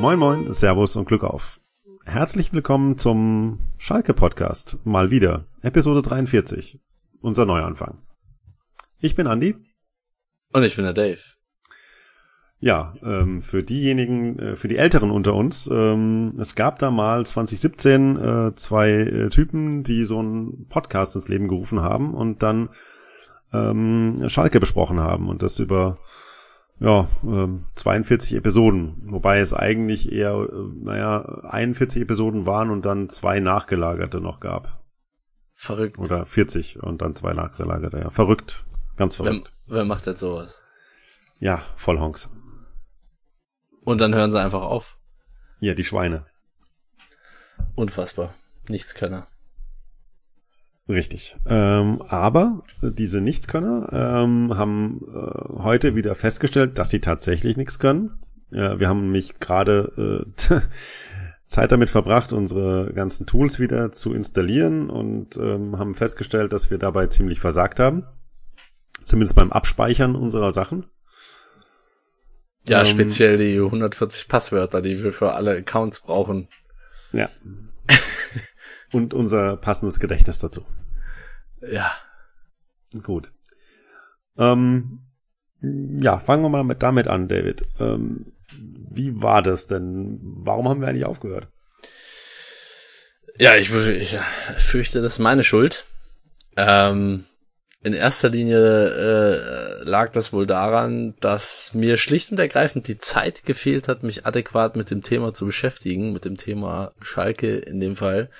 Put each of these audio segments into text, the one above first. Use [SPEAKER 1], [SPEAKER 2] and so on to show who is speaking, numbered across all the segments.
[SPEAKER 1] Moin moin, Servus und Glück auf. Herzlich willkommen zum Schalke Podcast. Mal wieder. Episode 43. Unser Neuanfang. Ich bin Andi.
[SPEAKER 2] Und ich bin der Dave.
[SPEAKER 1] Ja, ähm, für diejenigen, äh, für die Älteren unter uns, ähm, es gab da mal 2017 äh, zwei äh, Typen, die so einen Podcast ins Leben gerufen haben und dann ähm, Schalke besprochen haben und das über ja, ähm, 42 Episoden, wobei es eigentlich eher, äh, naja, 41 Episoden waren und dann zwei nachgelagerte noch gab.
[SPEAKER 2] Verrückt.
[SPEAKER 1] Oder 40 und dann zwei nachgelagerte, ja. Verrückt. Ganz verrückt.
[SPEAKER 2] Wer, wer macht jetzt sowas?
[SPEAKER 1] Ja, voll Honks.
[SPEAKER 2] Und dann hören sie einfach auf.
[SPEAKER 1] Ja, die Schweine.
[SPEAKER 2] Unfassbar. Nichts können.
[SPEAKER 1] Richtig. Ähm, aber diese Nichtskönner ähm, haben äh, heute wieder festgestellt, dass sie tatsächlich nichts können. Ja, wir haben nämlich gerade äh, Zeit damit verbracht, unsere ganzen Tools wieder zu installieren und ähm, haben festgestellt, dass wir dabei ziemlich versagt haben. Zumindest beim Abspeichern unserer Sachen.
[SPEAKER 2] Ja, ähm, speziell die 140 Passwörter, die wir für alle Accounts brauchen.
[SPEAKER 1] Ja. und unser passendes Gedächtnis dazu.
[SPEAKER 2] Ja.
[SPEAKER 1] Gut. Ähm, ja, fangen wir mal mit, damit an, David. Ähm, wie war das denn? Warum haben wir eigentlich aufgehört?
[SPEAKER 2] Ja, ich, ich fürchte, das ist meine Schuld. Ähm, in erster Linie äh, lag das wohl daran, dass mir schlicht und ergreifend die Zeit gefehlt hat, mich adäquat mit dem Thema zu beschäftigen, mit dem Thema Schalke in dem Fall.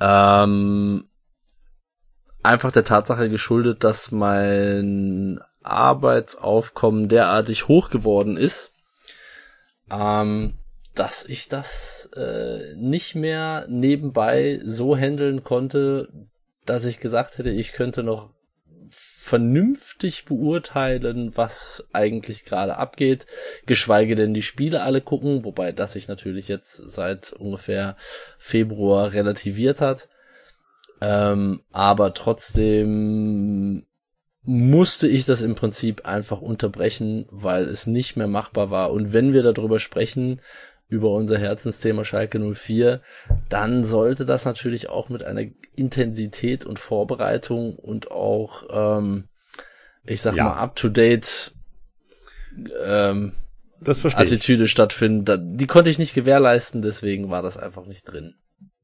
[SPEAKER 2] Ähm, einfach der Tatsache geschuldet, dass mein Arbeitsaufkommen derartig hoch geworden ist, ähm, dass ich das äh, nicht mehr nebenbei so handeln konnte, dass ich gesagt hätte, ich könnte noch vernünftig beurteilen, was eigentlich gerade abgeht, geschweige denn die Spiele alle gucken, wobei das sich natürlich jetzt seit ungefähr Februar relativiert hat. Ähm, aber trotzdem musste ich das im Prinzip einfach unterbrechen, weil es nicht mehr machbar war. Und wenn wir darüber sprechen, über unser Herzensthema Schalke 04, dann sollte das natürlich auch mit einer Intensität und Vorbereitung und auch, ähm, ich sag ja. mal, up-to-date ähm, Attitüde ich. stattfinden. Die konnte ich nicht gewährleisten, deswegen war das einfach nicht drin.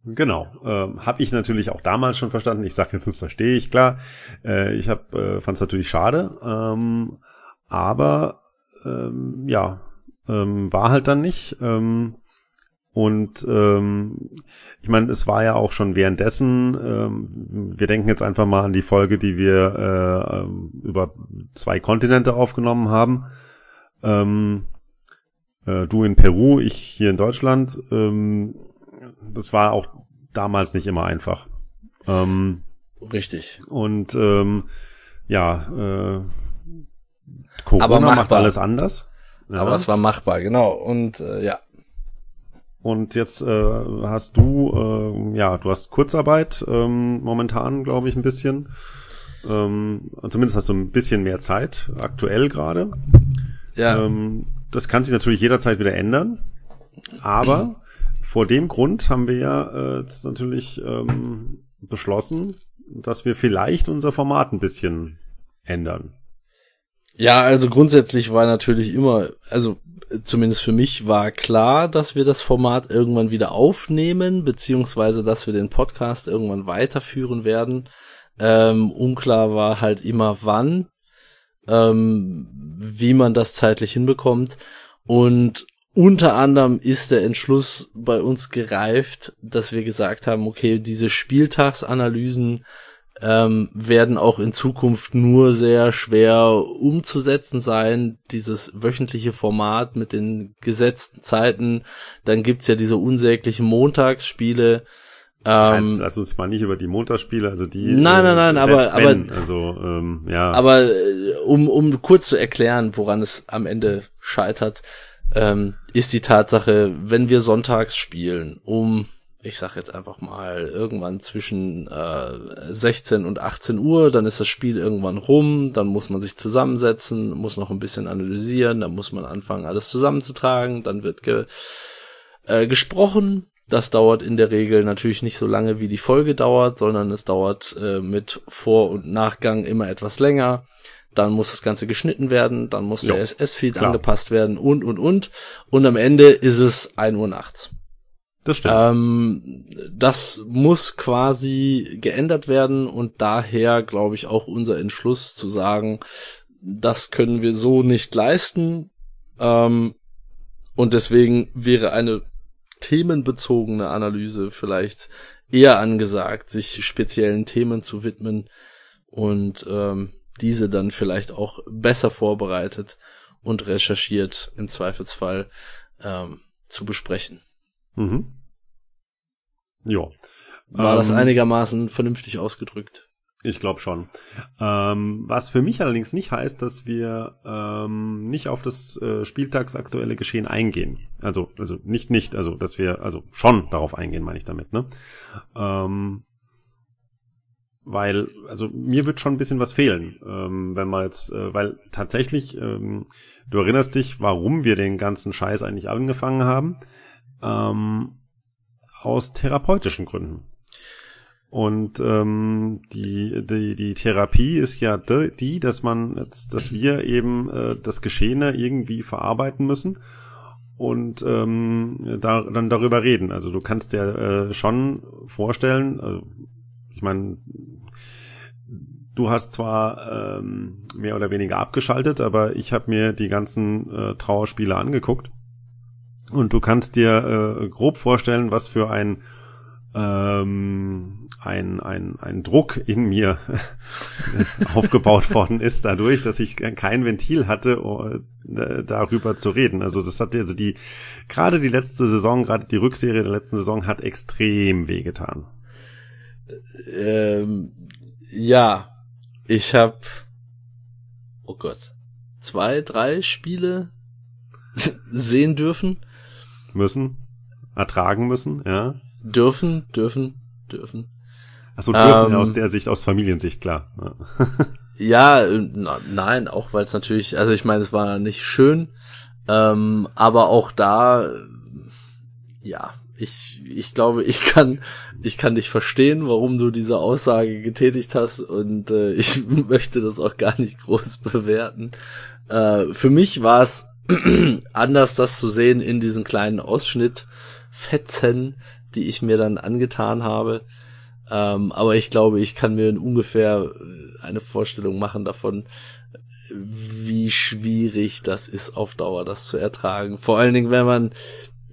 [SPEAKER 1] Genau, ähm, habe ich natürlich auch damals schon verstanden. Ich sage jetzt, das verstehe ich klar. Äh, ich habe äh, fand es natürlich schade, ähm, aber ähm, ja, ähm, war halt dann nicht. Ähm, und ähm, ich meine, es war ja auch schon währenddessen. Ähm, wir denken jetzt einfach mal an die Folge, die wir äh, ähm, über zwei Kontinente aufgenommen haben. Ähm, äh, du in Peru, ich hier in Deutschland. Ähm, das war auch damals nicht immer einfach. Ähm,
[SPEAKER 2] Richtig.
[SPEAKER 1] Und ähm, ja, äh, Corona macht alles anders.
[SPEAKER 2] Ja. Aber es war machbar, genau. Und äh, ja.
[SPEAKER 1] Und jetzt äh, hast du, äh, ja, du hast Kurzarbeit ähm, momentan, glaube ich, ein bisschen. Ähm, zumindest hast du ein bisschen mehr Zeit, aktuell gerade. Ja. Ähm, das kann sich natürlich jederzeit wieder ändern. Aber vor dem Grund haben wir ja äh, jetzt natürlich ähm, beschlossen, dass wir vielleicht unser Format ein bisschen ändern.
[SPEAKER 2] Ja, also grundsätzlich war natürlich immer, also zumindest für mich war klar, dass wir das Format irgendwann wieder aufnehmen, beziehungsweise dass wir den Podcast irgendwann weiterführen werden. Ähm, unklar war halt immer wann, ähm, wie man das zeitlich hinbekommt. Und unter anderem ist der Entschluss bei uns gereift, dass wir gesagt haben, okay, diese Spieltagsanalysen ähm, werden auch in Zukunft nur sehr schwer umzusetzen sein. Dieses wöchentliche Format mit den gesetzten Zeiten. Dann gibt's ja diese unsäglichen Montagsspiele.
[SPEAKER 1] Ähm, also es war nicht über die Montagsspiele, also die.
[SPEAKER 2] Nein, nein, nein, aber,
[SPEAKER 1] wenn, aber, also, ähm, ja.
[SPEAKER 2] Aber äh, um, um kurz zu erklären, woran es am Ende scheitert, ähm, ist die Tatsache, wenn wir sonntags spielen, um, ich sag jetzt einfach mal, irgendwann zwischen äh, 16 und 18 Uhr, dann ist das Spiel irgendwann rum, dann muss man sich zusammensetzen, muss noch ein bisschen analysieren, dann muss man anfangen, alles zusammenzutragen, dann wird ge äh, gesprochen. Das dauert in der Regel natürlich nicht so lange, wie die Folge dauert, sondern es dauert äh, mit Vor- und Nachgang immer etwas länger. Dann muss das Ganze geschnitten werden, dann muss jo, der SS-Feed angepasst werden und, und, und. Und am Ende ist es ein Uhr nachts.
[SPEAKER 1] Das stimmt.
[SPEAKER 2] Ähm, das muss quasi geändert werden und daher glaube ich auch unser Entschluss zu sagen, das können wir so nicht leisten. Ähm, und deswegen wäre eine themenbezogene Analyse vielleicht eher angesagt, sich speziellen Themen zu widmen und ähm, diese dann vielleicht auch besser vorbereitet und recherchiert im Zweifelsfall ähm, zu besprechen.
[SPEAKER 1] Mhm. Ja.
[SPEAKER 2] War ähm, das einigermaßen vernünftig ausgedrückt?
[SPEAKER 1] Ich glaube schon. Ähm, was für mich allerdings nicht heißt, dass wir ähm, nicht auf das äh, spieltagsaktuelle Geschehen eingehen. Also, also nicht nicht, also dass wir also schon darauf eingehen, meine ich damit. Ne? Ähm, weil, also mir wird schon ein bisschen was fehlen, ähm, wenn man jetzt, äh, weil tatsächlich, ähm, du erinnerst dich, warum wir den ganzen Scheiß eigentlich angefangen haben. Ähm, aus therapeutischen Gründen. Und ähm, die, die, die Therapie ist ja die, dass man dass wir eben äh, das Geschehene irgendwie verarbeiten müssen und ähm, da, dann darüber reden. Also du kannst dir äh, schon vorstellen, also ich meine, du hast zwar ähm, mehr oder weniger abgeschaltet, aber ich habe mir die ganzen äh, Trauerspiele angeguckt und du kannst dir äh, grob vorstellen, was für ein ähm, ein, ein, ein Druck in mir aufgebaut worden ist, dadurch, dass ich kein Ventil hatte, uh, darüber zu reden. Also das hat also die, gerade die letzte Saison, gerade die Rückserie der letzten Saison hat extrem wehgetan.
[SPEAKER 2] Ähm, ja, ich habe, oh Gott, zwei, drei Spiele sehen dürfen
[SPEAKER 1] müssen, ertragen müssen, ja.
[SPEAKER 2] Dürfen, dürfen, dürfen.
[SPEAKER 1] Achso, dürfen ähm, aus der Sicht, aus Familiensicht, klar.
[SPEAKER 2] ja, na, nein, auch weil es natürlich, also ich meine, es war nicht schön, ähm, aber auch da, ja, ich, ich glaube, ich kann, ich kann dich verstehen, warum du diese Aussage getätigt hast und äh, ich möchte das auch gar nicht groß bewerten. Äh, für mich war es anders das zu sehen in diesen kleinen Ausschnittfetzen, die ich mir dann angetan habe. Ähm, aber ich glaube, ich kann mir ungefähr äh, eine Vorstellung machen davon, wie schwierig das ist auf Dauer, das zu ertragen. Vor allen Dingen, wenn man,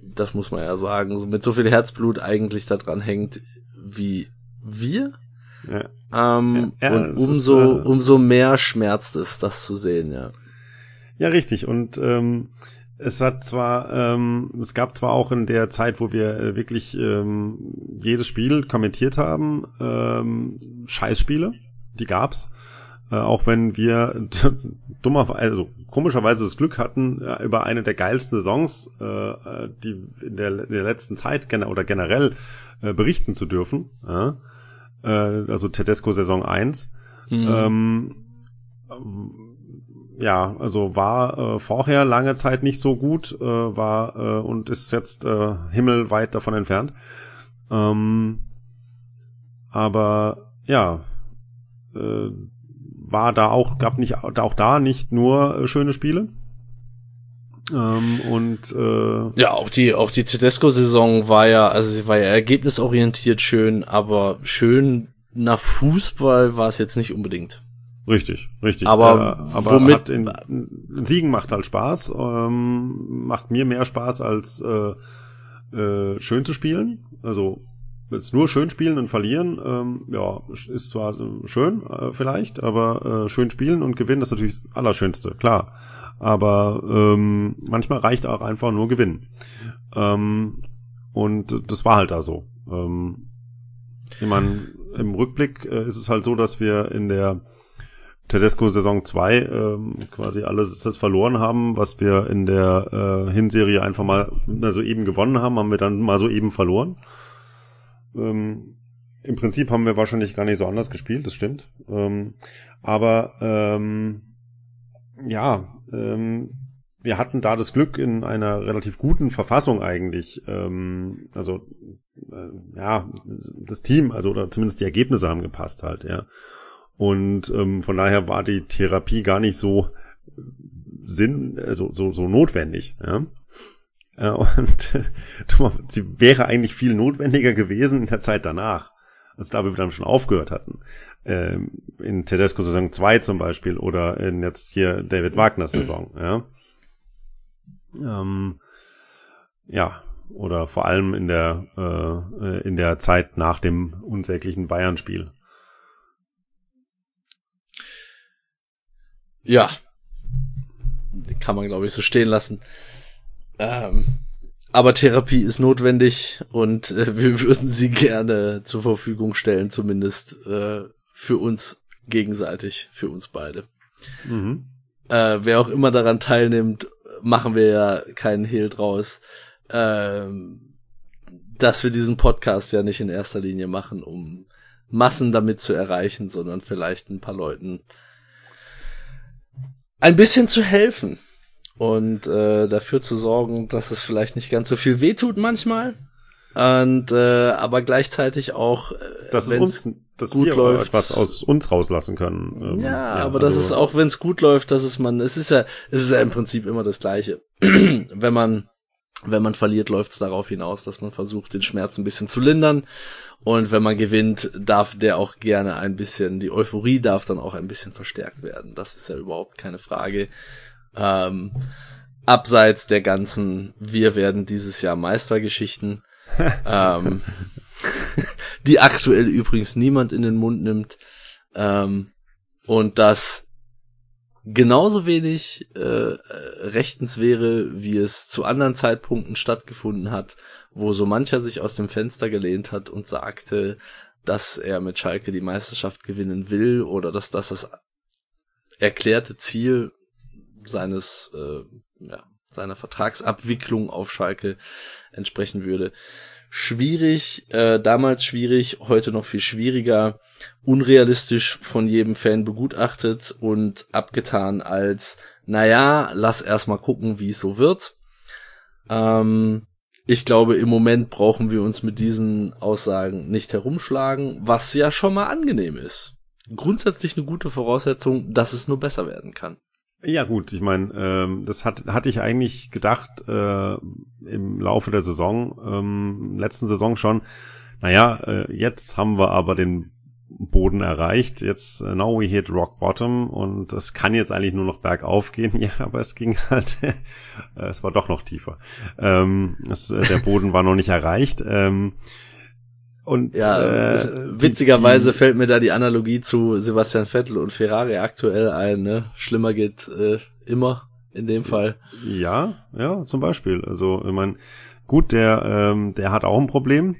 [SPEAKER 2] das muss man ja sagen, mit so viel Herzblut eigentlich da dran hängt, wie wir. Ja. Ähm, ja, ja, und umso, ist, äh, umso mehr schmerzt es, das zu sehen, ja.
[SPEAKER 1] Ja, richtig. Und ähm, es hat zwar, ähm, es gab zwar auch in der Zeit, wo wir äh, wirklich ähm, jedes Spiel kommentiert haben, ähm, Scheißspiele, die gab's. Äh, auch wenn wir dummer, also komischerweise das Glück hatten, äh, über eine der geilsten Saisons, äh, die in der, in der letzten Zeit gen oder generell äh, berichten zu dürfen. Äh, also Tedesco Saison 1. Mhm. Ähm, ja, also war äh, vorher lange Zeit nicht so gut, äh, war äh, und ist jetzt äh, himmelweit davon entfernt. Ähm, aber ja, äh, war da auch, gab nicht auch da nicht nur äh, schöne Spiele. Ähm, und äh,
[SPEAKER 2] ja, auch die auch die Tedesco-Saison war ja, also sie war ja ergebnisorientiert schön, aber schön nach Fußball war es jetzt nicht unbedingt.
[SPEAKER 1] Richtig, richtig.
[SPEAKER 2] Aber,
[SPEAKER 1] äh, aber womit in, Siegen macht halt Spaß, ähm, macht mir mehr Spaß als äh, äh, schön zu spielen. Also jetzt nur schön spielen und verlieren, ähm, ja, ist zwar schön äh, vielleicht, aber äh, schön spielen und gewinnen ist natürlich das Allerschönste, klar. Aber ähm, manchmal reicht auch einfach nur gewinnen. Ähm, und das war halt da so. Ähm, ich meine, im Rückblick äh, ist es halt so, dass wir in der Tedesco Saison 2 ähm, quasi alles das verloren haben, was wir in der äh, Hinserie einfach mal so eben gewonnen haben, haben wir dann mal so eben verloren. Ähm, Im Prinzip haben wir wahrscheinlich gar nicht so anders gespielt, das stimmt. Ähm, aber ähm, ja, ähm, wir hatten da das Glück in einer relativ guten Verfassung eigentlich. Ähm, also äh, ja, das Team, also oder zumindest die Ergebnisse haben gepasst halt, ja. Und ähm, von daher war die Therapie gar nicht so sinn, also so, so notwendig, ja. Äh, und sie wäre eigentlich viel notwendiger gewesen in der Zeit danach, als da wir dann schon aufgehört hatten. Ähm, in Tedesco Saison 2 zum Beispiel oder in jetzt hier David Wagner Saison, ja. Ähm, ja, oder vor allem in der äh, in der Zeit nach dem unsäglichen Bayern-Spiel.
[SPEAKER 2] Ja, kann man glaube ich so stehen lassen. Ähm, aber Therapie ist notwendig und äh, wir würden sie gerne zur Verfügung stellen, zumindest äh, für uns gegenseitig, für uns beide. Mhm. Äh, wer auch immer daran teilnimmt, machen wir ja keinen Hehl draus, ähm, dass wir diesen Podcast ja nicht in erster Linie machen, um Massen damit zu erreichen, sondern vielleicht ein paar Leuten ein bisschen zu helfen und äh, dafür zu sorgen, dass es vielleicht nicht ganz so viel wehtut manchmal. Und äh, aber gleichzeitig auch, äh,
[SPEAKER 1] dass es uns, gut wir läuft, etwas aus uns rauslassen können.
[SPEAKER 2] Ähm, ja, ja, aber also, das ist auch, wenn es gut läuft, dass es man, es ist ja, es ist ja im Prinzip immer das Gleiche. wenn man wenn man verliert, läuft es darauf hinaus, dass man versucht, den Schmerz ein bisschen zu lindern. Und wenn man gewinnt, darf der auch gerne ein bisschen, die Euphorie darf dann auch ein bisschen verstärkt werden. Das ist ja überhaupt keine Frage. Ähm, abseits der ganzen, wir werden dieses Jahr Meistergeschichten, ähm, die aktuell übrigens niemand in den Mund nimmt. Ähm, und das genauso wenig äh, rechtens wäre, wie es zu anderen Zeitpunkten stattgefunden hat, wo so mancher sich aus dem Fenster gelehnt hat und sagte, dass er mit Schalke die Meisterschaft gewinnen will oder dass das das erklärte Ziel seines äh, ja, seiner Vertragsabwicklung auf Schalke entsprechen würde. Schwierig, äh, damals schwierig, heute noch viel schwieriger, unrealistisch von jedem Fan begutachtet und abgetan als, naja, lass erstmal gucken, wie es so wird. Ähm, ich glaube, im Moment brauchen wir uns mit diesen Aussagen nicht herumschlagen, was ja schon mal angenehm ist. Grundsätzlich eine gute Voraussetzung, dass es nur besser werden kann.
[SPEAKER 1] Ja gut, ich meine, ähm, das hat, hatte ich eigentlich gedacht äh, im Laufe der Saison, ähm, letzten Saison schon. Naja, äh, jetzt haben wir aber den Boden erreicht. Jetzt uh, now we hit rock bottom und es kann jetzt eigentlich nur noch bergauf gehen. Ja, aber es ging halt, äh, es war doch noch tiefer. Ähm, es, äh, der Boden war noch nicht erreicht. Ähm,
[SPEAKER 2] und ja, äh, witzigerweise die, fällt mir da die Analogie zu Sebastian Vettel und Ferrari aktuell ein. Ne? Schlimmer geht äh, immer in dem Fall.
[SPEAKER 1] Ja, ja, zum Beispiel. Also ich meine, gut, der ähm, der hat auch ein Problem.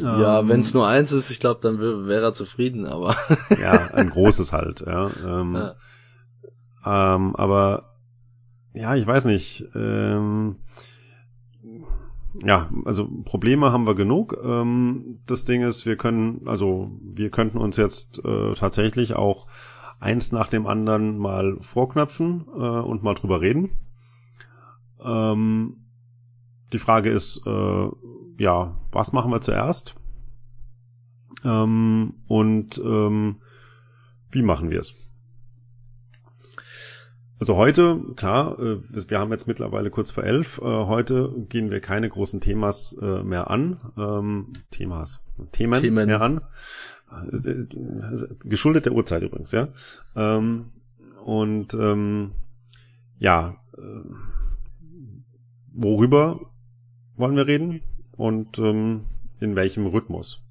[SPEAKER 2] Ja, ähm, wenn es nur eins ist, ich glaube, dann wäre er zufrieden, aber.
[SPEAKER 1] ja, ein großes halt, ja. Ähm, ja. Ähm, aber ja, ich weiß nicht. Ähm, ja, also Probleme haben wir genug. Ähm, das Ding ist, wir können, also wir könnten uns jetzt äh, tatsächlich auch eins nach dem anderen mal vorknöpfen äh, und mal drüber reden. Ähm, die Frage ist, äh, ja, was machen wir zuerst? Ähm, und ähm, wie machen wir es? Also heute, klar, äh, wir haben jetzt mittlerweile kurz vor elf. Äh, heute gehen wir keine großen Themas äh, mehr an. Ähm, Themas, Themen, Themen. mehr an. Geschuldet der Uhrzeit übrigens, ja. Ähm, und ähm, ja, worüber wollen wir reden und in welchem Rhythmus?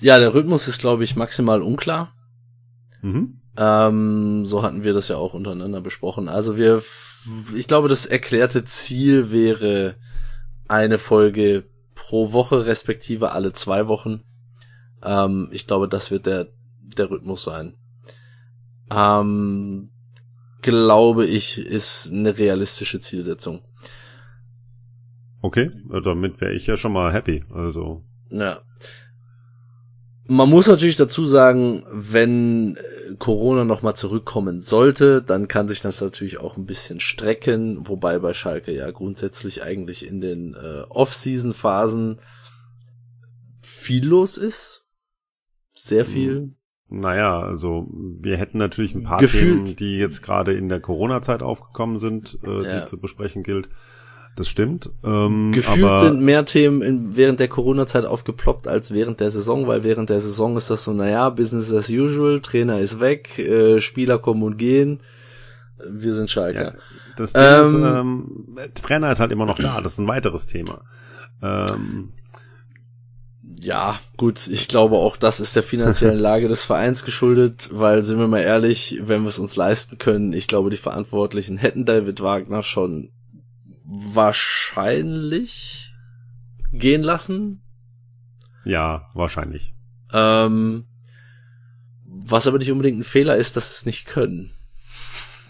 [SPEAKER 2] Ja, der Rhythmus ist, glaube ich, maximal unklar. Mhm. Ähm, so hatten wir das ja auch untereinander besprochen. Also wir, ich glaube, das erklärte Ziel wäre eine Folge pro Woche, respektive alle zwei Wochen. Ähm, ich glaube, das wird der, der Rhythmus sein. Ähm, glaube ich, ist eine realistische Zielsetzung.
[SPEAKER 1] Okay, damit wäre ich ja schon mal happy. Also.
[SPEAKER 2] Ja. Man muss natürlich dazu sagen, wenn äh, Corona nochmal zurückkommen sollte, dann kann sich das natürlich auch ein bisschen strecken, wobei bei Schalke ja grundsätzlich eigentlich in den äh, Off-Season-Phasen viel los ist. Sehr viel.
[SPEAKER 1] Hm. Naja, also wir hätten natürlich ein paar
[SPEAKER 2] Gefühlt.
[SPEAKER 1] Themen, die jetzt gerade in der Corona-Zeit aufgekommen sind, äh,
[SPEAKER 2] Ja.
[SPEAKER 1] die zu besprechen gilt. Das stimmt. Ähm,
[SPEAKER 2] Gefühlt sind mehr Themen in, während der Corona-Zeit aufgeploppt als während der Saison, weil während der Saison ist das so, naja, Business as usual, Trainer ist weg, äh, Spieler kommen und gehen. Wir sind Schalke.
[SPEAKER 1] Ja, das Ding ist,
[SPEAKER 2] Ähm,
[SPEAKER 1] ähm, Trainer ist halt immer noch da. Das ist ein weiteres Thema. Ähm,
[SPEAKER 2] Ja, gut, ich glaube auch, das ist der finanziellen Lage des Vereins geschuldet, weil, sind wir mal ehrlich, wenn wir es uns leisten können, ich glaube, die Verantwortlichen hätten David Wagner schon wahrscheinlich gehen lassen.
[SPEAKER 1] ja, wahrscheinlich.
[SPEAKER 2] Ähm, was aber nicht unbedingt ein Fehler ist, dass sie es nicht können.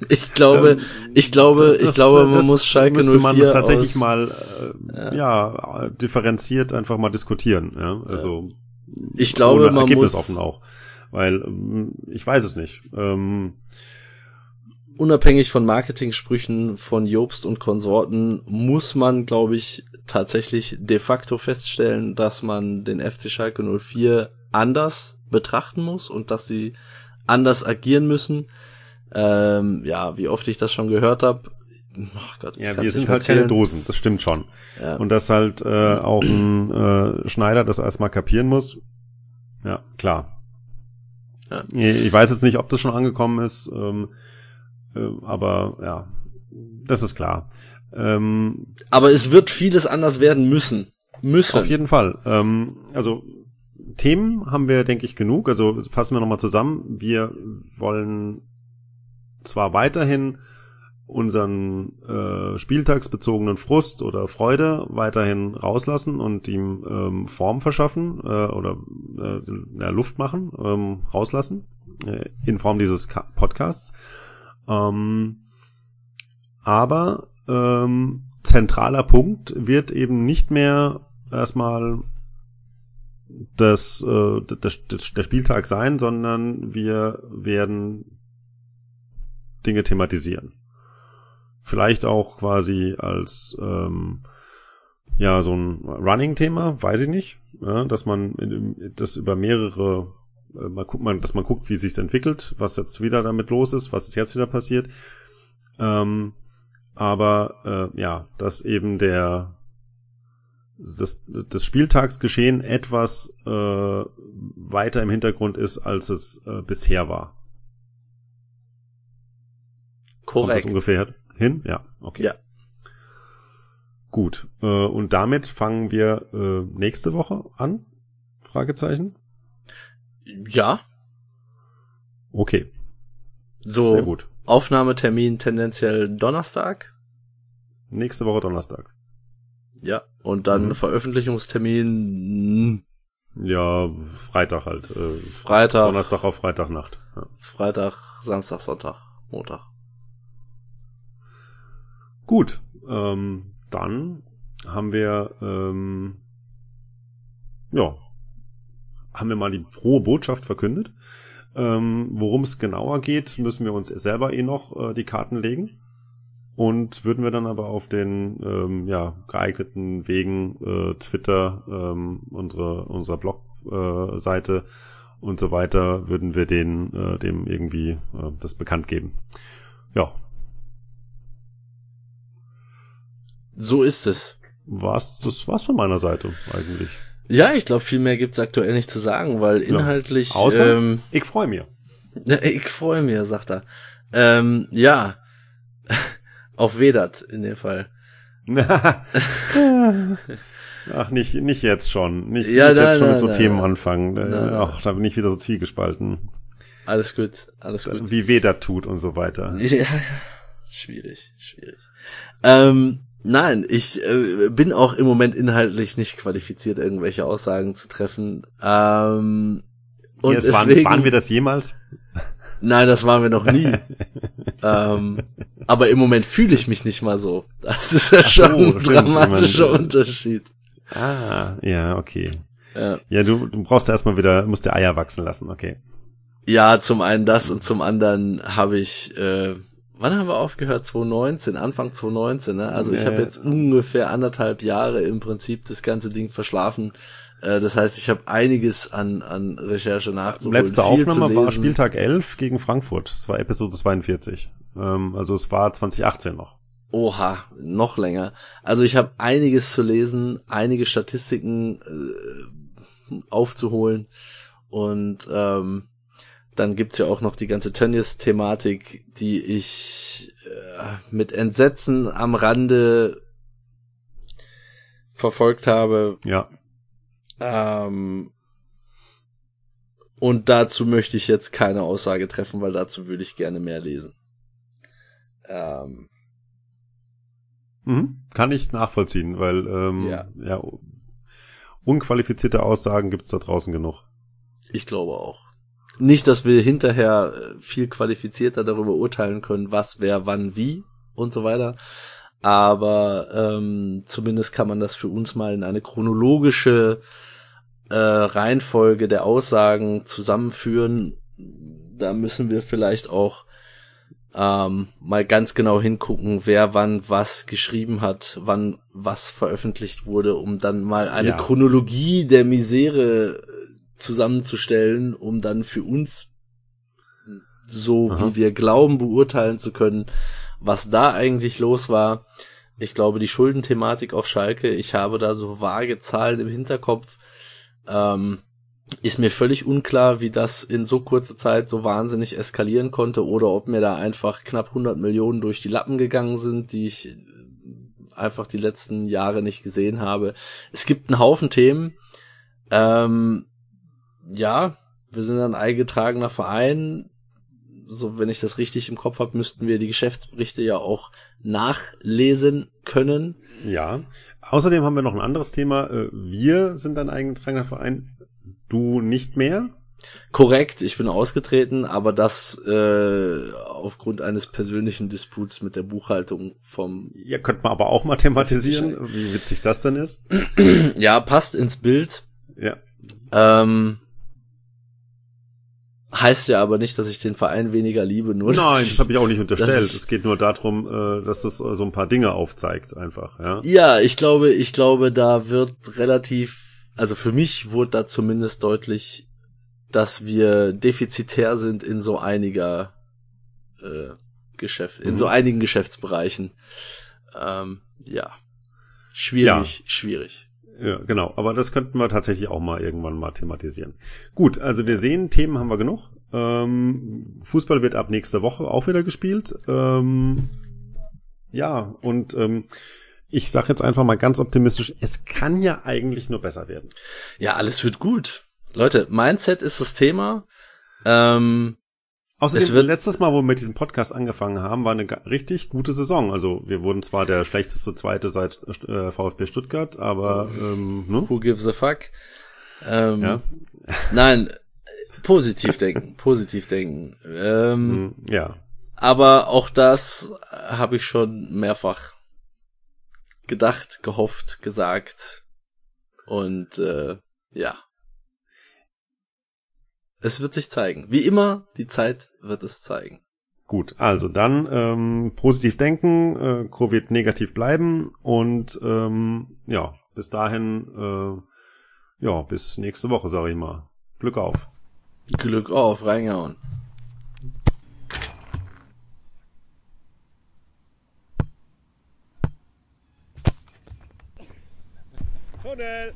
[SPEAKER 2] Ich glaube,
[SPEAKER 1] Ähm,
[SPEAKER 2] ich glaube,
[SPEAKER 1] das-
[SPEAKER 2] ich glaube, man muss Schalke
[SPEAKER 1] müsste
[SPEAKER 2] 04
[SPEAKER 1] man tatsächlich
[SPEAKER 2] aus,
[SPEAKER 1] mal äh, ja. differenziert einfach mal diskutieren. Ja, also
[SPEAKER 2] Ich glaube, man
[SPEAKER 1] Ergebnis
[SPEAKER 2] muss-
[SPEAKER 1] offen auch, weil ähm, ich weiß es nicht. Ähm,
[SPEAKER 2] unabhängig von Marketing-Sprüchen von Jobst und Konsorten muss man, glaube ich, tatsächlich de facto feststellen, dass man den FC Schalke 04 anders betrachten muss und dass sie anders agieren müssen. Ähm, ja, wie oft ich das schon gehört habe. Ach Gott, ich
[SPEAKER 1] ja, wir sind halt keine. Dosen, das stimmt schon.
[SPEAKER 2] Ja.
[SPEAKER 1] Und dass halt äh, auch ein äh, Schneider das erstmal kapieren muss. Ja, klar.
[SPEAKER 2] Ja.
[SPEAKER 1] Ich weiß jetzt nicht, ob das schon angekommen ist, ähm, äh, aber ja, das ist klar. Ähm,
[SPEAKER 2] Aber es wird vieles anders werden müssen. Müssen.
[SPEAKER 1] Auf jeden Fall. Ähm, also Themen haben wir, denke ich, genug. Also fassen wir nochmal zusammen. Wir wollen zwar weiterhin unseren äh, spieltagsbezogenen Frust oder Freude weiterhin rauslassen und ihm ähm, Form verschaffen äh, oder äh, Luft machen, ähm, rauslassen äh, in Form dieses Podcasts. Ähm, aber ähm, zentraler Punkt wird eben nicht mehr erstmal das, äh, das, das, der Spieltag sein, sondern wir werden Dinge thematisieren. Vielleicht auch quasi als ähm, ja so ein Running-Thema, weiß ich nicht, ja, dass man das über mehrere äh, mal guckt man, dass man guckt, wie sich's entwickelt, was jetzt wieder damit los ist, was ist jetzt wieder passiert. Ähm, aber äh, ja, dass eben der das, das Spieltagsgeschehen etwas äh, weiter im Hintergrund ist, als es äh, bisher war. Kommt das
[SPEAKER 2] Korrekt.
[SPEAKER 1] ungefähr hin? Ja, okay.
[SPEAKER 2] Ja.
[SPEAKER 1] Gut. Äh, und damit fangen wir äh, nächste Woche an? Fragezeichen.
[SPEAKER 2] Ja,
[SPEAKER 1] Okay,
[SPEAKER 2] so
[SPEAKER 1] sehr gut.
[SPEAKER 2] Aufnahmetermin tendenziell Donnerstag.
[SPEAKER 1] Nächste Woche Donnerstag.
[SPEAKER 2] Ja. Und dann
[SPEAKER 1] Mhm.
[SPEAKER 2] Veröffentlichungstermin
[SPEAKER 1] Ja, Freitag halt. Äh,
[SPEAKER 2] Freitag,
[SPEAKER 1] Donnerstag auf Freitagnacht. Ja.
[SPEAKER 2] Freitag, Samstag, Sonntag, Montag.
[SPEAKER 1] Gut, ähm, dann haben wir, ähm, ja, haben wir mal die frohe Botschaft verkündet. Ähm, Worum es genauer geht, müssen wir uns selber eh noch äh, die Karten legen. Und würden wir dann aber auf den ähm, ja, geeigneten Wegen, äh, Twitter, ähm, unsere, unserer Blog-Seite äh, und so weiter, würden wir den, äh, dem irgendwie äh, das bekannt geben. Ja,
[SPEAKER 2] So ist es.
[SPEAKER 1] war's, das war's von meiner Seite eigentlich.
[SPEAKER 2] Ja, ich glaube, viel mehr gibt's aktuell nicht zu sagen, weil inhaltlich.
[SPEAKER 1] Außer,
[SPEAKER 2] ähm,
[SPEAKER 1] ich freue mich.
[SPEAKER 2] Ja, ich freue mich, sagt er. Ähm, ja. Auf Vedat in dem Fall.
[SPEAKER 1] Ach, nicht, nicht jetzt schon. Nicht,
[SPEAKER 2] Ja,
[SPEAKER 1] nicht
[SPEAKER 2] nein,
[SPEAKER 1] jetzt schon
[SPEAKER 2] nein,
[SPEAKER 1] mit so
[SPEAKER 2] nein,
[SPEAKER 1] Themen anfangen. Äh. Ach, da bin ich wieder so zwiegespalten.
[SPEAKER 2] Alles gut, alles gut.
[SPEAKER 1] Wie das tut und so weiter.
[SPEAKER 2] Ja, ja. Schwierig, schwierig. Ähm, nein, ich äh, bin auch im Moment inhaltlich nicht qualifiziert, irgendwelche Aussagen zu treffen. Ähm, und
[SPEAKER 1] waren,
[SPEAKER 2] deswegen,
[SPEAKER 1] waren wir das jemals?
[SPEAKER 2] nein, das waren wir noch nie. ähm, aber im Moment fühle ich mich nicht mal so. Das ist ja
[SPEAKER 1] Ach so,
[SPEAKER 2] schon ein
[SPEAKER 1] stimmt,
[SPEAKER 2] dramatischer
[SPEAKER 1] äh,
[SPEAKER 2] Unterschied.
[SPEAKER 1] Ah, ja, okay. Ja, ja du, du brauchst erstmal wieder, musst dir Eier wachsen lassen, okay.
[SPEAKER 2] Ja, zum einen das und zum anderen habe ich, äh, wann haben wir aufgehört? 2019, Anfang 2019, ne? Also ich habe jetzt ungefähr anderthalb Jahre im Prinzip das ganze Ding verschlafen. Äh, das heißt, ich habe einiges an, an Recherche nachzuholen.
[SPEAKER 1] Letzte Aufnahme war Spieltag 11 gegen Frankfurt. Das war Episode 42. Ähm, also es war 2018 noch.
[SPEAKER 2] Oha, noch länger. Also ich habe einiges zu lesen, einige Statistiken äh, aufzuholen und ähm, dann gibt's ja auch noch die ganze Tönnies-Thematik, die ich äh, mit Entsetzen am Rande verfolgt habe.
[SPEAKER 1] Ja.
[SPEAKER 2] Ähm, und dazu möchte ich jetzt keine Aussage treffen, weil dazu würde ich gerne mehr lesen. Ähm,
[SPEAKER 1] mhm, kann ich nachvollziehen, weil ähm, ja. ja unqualifizierte Aussagen gibt's da draußen genug.
[SPEAKER 2] Ich glaube auch. Nicht, dass wir hinterher äh, viel qualifizierter darüber urteilen können, was, wer, wann, wie und so weiter. Aber ähm, zumindest kann man das für uns mal in eine chronologische äh, Reihenfolge der Aussagen zusammenführen. Da müssen wir vielleicht auch ähm, mal ganz genau hingucken, wer wann was geschrieben hat, wann was veröffentlicht wurde, um dann mal eine ja. Chronologie der Misere zusammenzustellen, um dann für uns so Aha. wie wir glauben beurteilen zu können, was da eigentlich los war. Ich glaube, die Schuldenthematik auf Schalke, ich habe da so vage Zahlen im Hinterkopf. Ähm, ist mir völlig unklar, wie das in so kurzer Zeit so wahnsinnig eskalieren konnte oder ob mir da einfach knapp 100 Millionen durch die Lappen gegangen sind, die ich einfach die letzten Jahre nicht gesehen habe. Es gibt einen Haufen Themen. Ähm, ja, wir sind ein eingetragener Verein. So, wenn ich das richtig im Kopf habe, müssten wir die Geschäftsberichte ja auch nachlesen können.
[SPEAKER 1] Ja. Außerdem haben wir noch ein anderes Thema. Äh, wir sind ein eingetragener Verein. Du nicht mehr?
[SPEAKER 2] Korrekt, ich bin ausgetreten, aber das äh, aufgrund eines persönlichen Disputs mit der Buchhaltung vom.
[SPEAKER 1] Ja, könnte man aber auch mal thematisieren, wie witzig das denn ist.
[SPEAKER 2] ja, passt ins Bild.
[SPEAKER 1] Ja.
[SPEAKER 2] Ähm, Heißt ja aber nicht, dass ich den Verein weniger liebe, nur
[SPEAKER 1] Nein, das habe ich auch nicht unterstellt. es geht nur darum, äh, dass das so ein paar Dinge aufzeigt, einfach, ja.
[SPEAKER 2] Ja, ich glaube, ich glaube, da wird relativ, also für mich wurde da zumindest deutlich, dass wir defizitär sind in so einiger äh, Geschäft, in mhm. so einigen Geschäftsbereichen. Ähm, ja. Schwierig, ja. schwierig.
[SPEAKER 1] Ja, genau. Aber das könnten wir tatsächlich auch mal irgendwann mal thematisieren. Gut, also wir sehen, Themen haben wir genug. Ähm, Fußball wird ab nächster Woche auch wieder gespielt. Ähm, ja, und ähm, ich sage jetzt einfach mal ganz optimistisch, es kann ja eigentlich nur besser werden.
[SPEAKER 2] Ja, alles wird gut. Leute, Mindset ist das Thema. Ähm,
[SPEAKER 1] Außerdem, letztes Mal, wo wir mit diesem Podcast angefangen haben, war eine richtig gute Saison. Also wir wurden zwar der schlechteste Zweite seit äh, VfB Stuttgart, aber ähm,
[SPEAKER 2] ne? Who gives a fuck? Ähm, ja. Nein, positiv denken, positiv denken. Ähm,
[SPEAKER 1] hm, ja.
[SPEAKER 2] Aber auch das habe ich schon mehrfach gedacht, gehofft, gesagt. Und äh, ja. Es wird sich zeigen. Wie immer, die Zeit wird es zeigen.
[SPEAKER 1] Gut, also dann ähm, positiv denken, äh, Covid negativ bleiben und ähm, ja, bis dahin, äh, ja, bis nächste Woche, sage ich mal. Glück auf.
[SPEAKER 2] Glück auf, reingehauen. Tunnel!